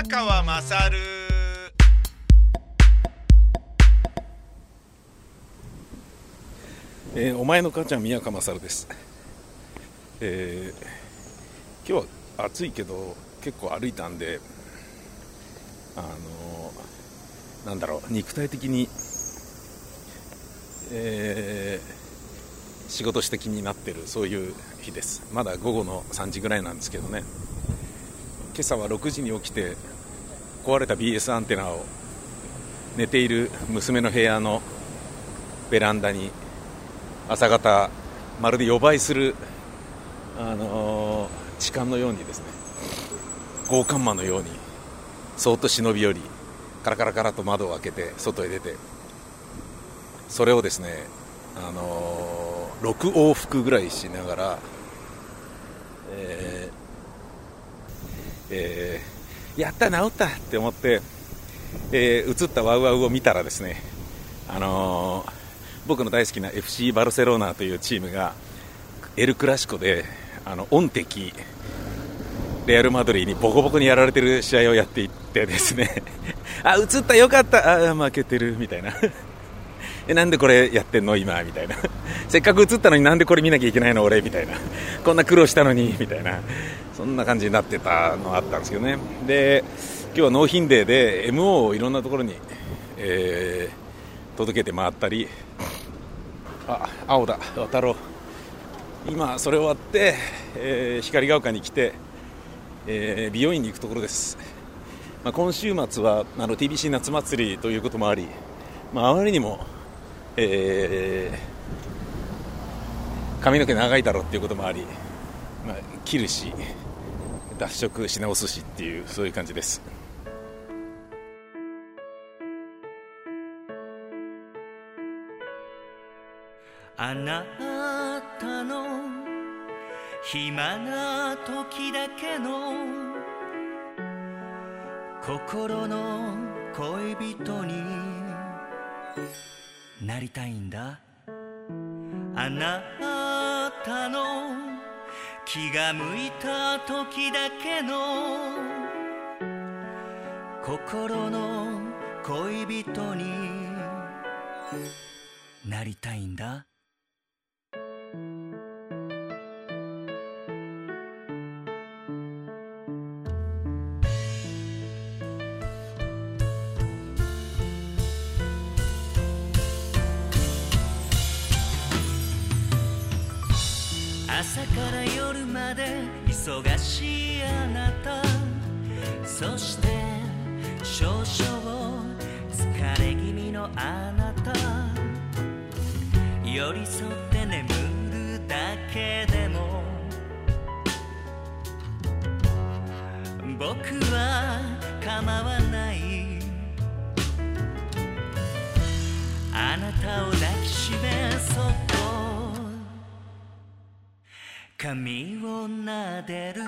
宮川まさるえーお前の母ちゃん宮川勝です、えー今日は暑いけど結構歩いたんであのーなんだろう肉体的に、えー仕事して気になってるそういう日です。まだ午後の3時ぐらいなんですけどね。今朝は6時に起きて壊れた BS アンテナを寝ている娘の部屋のベランダに朝方まるで予売する、あの痴漢のようにですね強姦魔のようにそーっと忍び寄りカラカラカラと窓を開けて外へ出てそれをですね、あのー6往復ぐらいしながら、えーえーやった治ったって思って、えー映ったワウワウを見たらですね、あのー僕の大好きな FC バルセロナというチームがエル・クラシコであの恩敵レアル・マドリーにボコボコにやられてる試合をやっていってですね あ映ったよかったあ負けてるみたいな。えなんでこれやってんの？今みたいな。せっかく映ったのになんでこれ見なきゃいけないの？俺みたいな。こんな苦労したのにみたいな。そんな感じになってたのあったんですけどね。で今日は納品デーで MO をいろんなところに、えー届けて回ったり。あ青だ。渡ろう。今それ終わって、えー光が丘に来て、えー美容院に行くところです、まあ、今週末はあの TBC 夏祭りということもあり、まあ、あまりにも、えー髪の毛長いだろうっていうこともあり、まあ、切るし脱色し直すしっていうそういう感じです。あなたの暇な時だけの心の恋人になりたいんだ。あなたの気が向いた時だけの心の恋人になりたいんだ。から夜まで忙しいあなた。そして少々疲れ気味のあなた。寄り添って眠るだけでも僕は構わない。あなたを抱髪を撫でる。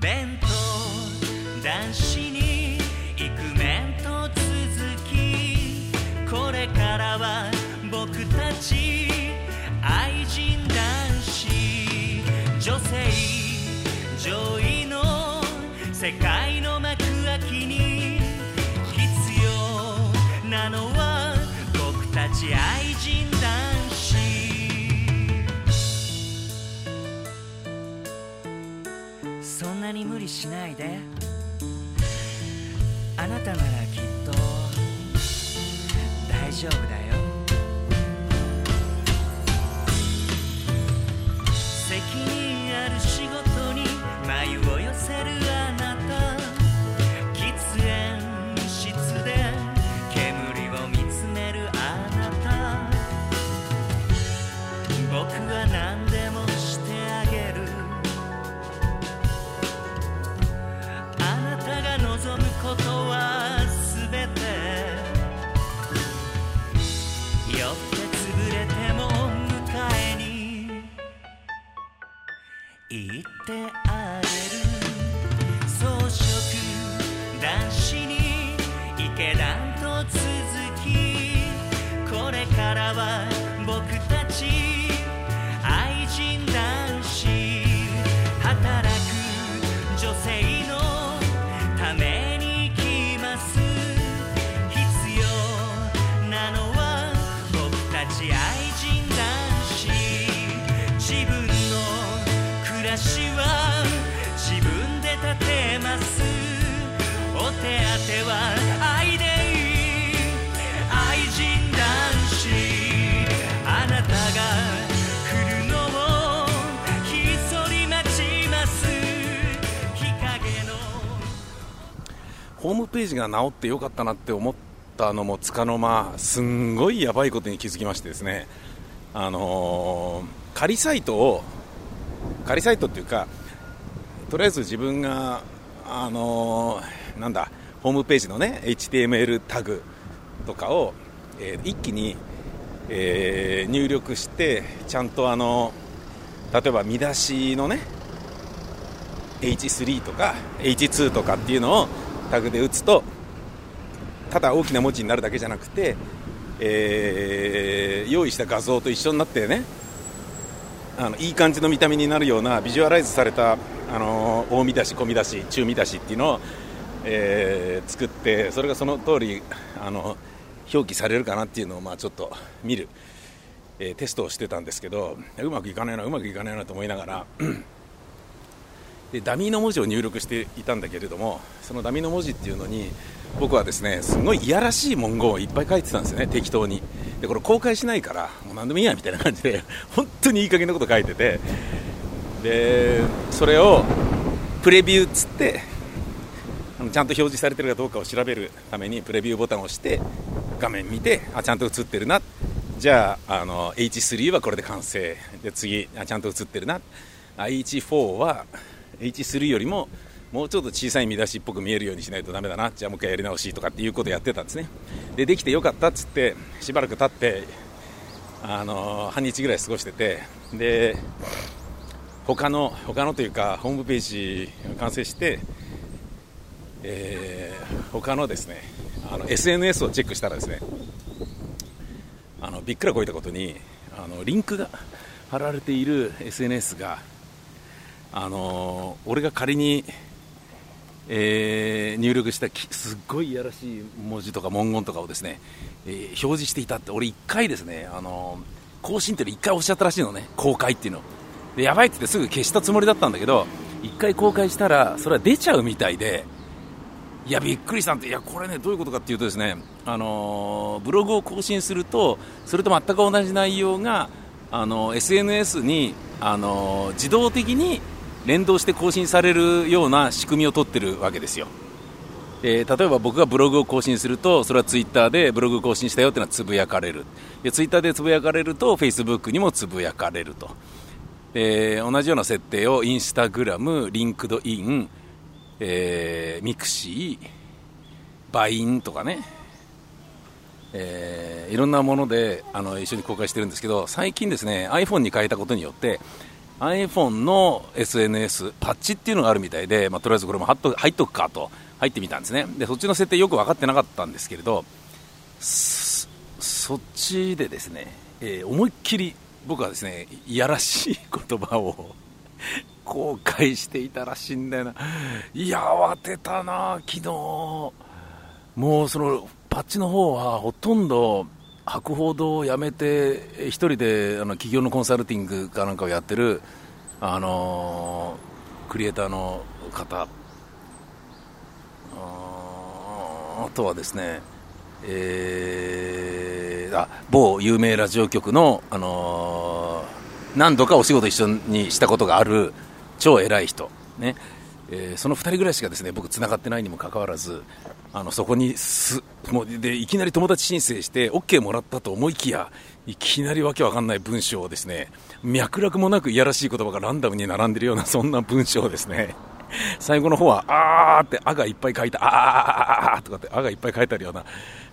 弁当男子にイクメンと続き。これからは僕たち愛人男子。女性上位の世界の幕開きに。必要なのは僕たち愛人男子。なに無理しないで。あなたならきっと大丈夫だよ。責任ある仕事に眉を寄せるあなた。喫煙室で煙を見つめるあなた。僕は何でもてあげる装飾男子に池段と続きこれからは僕たち愛人男子働く女性のために来ます必要なのは僕たち愛人男子自分の暮らしをホームページが直ってよかったなって思ったのもつかの間すんごいやばいことに気づきましてですね。あのー仮サイトを仮サイトっていうかとりあえず自分があのーなんだホームページのね HTML タグとかを、えー一気に、えー入力してちゃんとあの例えば見出しのね H3 とか H2 とかっていうのをタグで打つとただ大きな文字になるだけじゃなくて、えー用意した画像と一緒になってねあのいい感じの見た目になるようなビジュアライズされた、あの大見出し、小見出し、中見出しっていうのを、えー作ってそれがその通りあの表記されるかなっていうのを、まあ、ちょっと見る、えーテストをしてたんですけどうまくいかないな、うまくいかないなと思いながらでダミーの文字を入力していたんだけれどもそのダミーの文字っていうのに僕はですねすごいいやらしい文言をいっぱい書いてたんですよね適当に。でこれ公開しないからもう何でもいいやみたいな感じで 本当にいい加減なこと書いてて。でそれをプレビューっつってあのちゃんと表示されてるかどうかを調べるためにプレビューボタンを押して画面見てあちゃんと映ってるな。じゃああの H3 はこれで完成。で次あちゃんと映ってるな。H4 は H3 よりももうちょっと小さい見出しっぽく見えるようにしないとダメだな。じゃあもう一回やり直しとかっていうことをやってたんですね。でできてよかったっつってしばらく経ってあの半日ぐらい過ごしててで他の他のというかホームページが完成してえー他のですねあの SNS をチェックしたらですねあのびっくらこいたことにあのリンクが貼られている SNS があの俺が仮に、えー入力したすっごいいやらしい文字とか文言とかをですね、えー表示していたって俺1回ですねあの更新っていうの1回おっしゃったらしいのね公開っていうの。でやばいって言ってすぐ消したつもりだったんだけど1回公開したらそれは出ちゃうみたいでいやびっくりしたんでいやこれねどういうことかっていうとですねあのブログを更新するとそれと全く同じ内容があの SNS にあの自動的に連動して更新されるような仕組みを取ってるわけですよ。えー例えば僕がブログを更新するとそれはツイッターでブログ更新したよっていうのはつぶやかれる。でツイッターでつぶやかれるとフェイスブックにもつぶやかれると。で同じような設定をインスタグラム、リンクドイン、えーミクシー、 Vine とかね、えーいろんなものであの一緒に公開してるんですけど最近ですね iPhone に変えたことによって iPhone の SNS パッチっていうのがあるみたいで、まあ、とりあえずこれも貼っと入っとくかと入ってみたんですね。でそっちの設定よく分かってなかったんですけれどそっちでですね、えー思いっきり僕はですねいやらしい言葉を 公開していたらしいんだよな。いや慌てたな昨日。もうそのパッチの方はほとんど博報堂を辞めて一人であの企業のコンサルティングかなんかをやってるあのークリエイターの方。あとはですね、えーあ某有名ラジオ局の、あのー何度かお仕事一緒にしたことがある超偉い人、ね。えーその2人ぐらいしかですね僕、つながってないにもかかわらずあのそこにすもうでいきなり友達申請して OK もらったと思いきやいきなりわけわかんない文章をですね脈絡もなくいやらしい言葉がランダムに並んでるような そんな文章をですね最後の方は、あーって、あがいっぱい書いた、あーあーああとかって、あがいっぱい書いてあるような、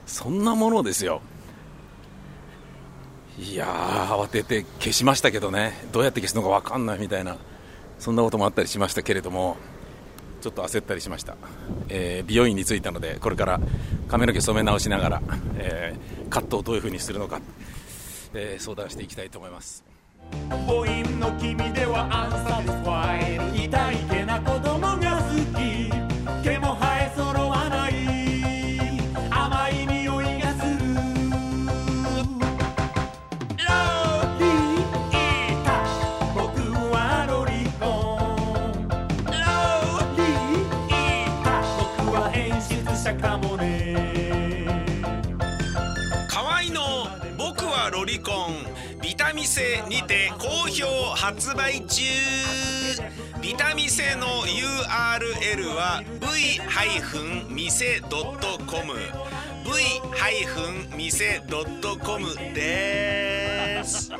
そんなものですよ。いやー、慌てて消しましたけどね、どうやって消すのか分かんないみたいな、そんなこともあったりしましたけれども、ちょっと焦ったりしました、えー美容院に着いたので、これから髪の毛染め直しながら、えーカットをどういう風にするのか、えー相談していきたいと思います。母音の君ではアンサティスファイ痛い車かもね。河合の僕はロリコン。ビタミセにて好評発売中。ビタミセの URL は v-mise.com v-mise.com です。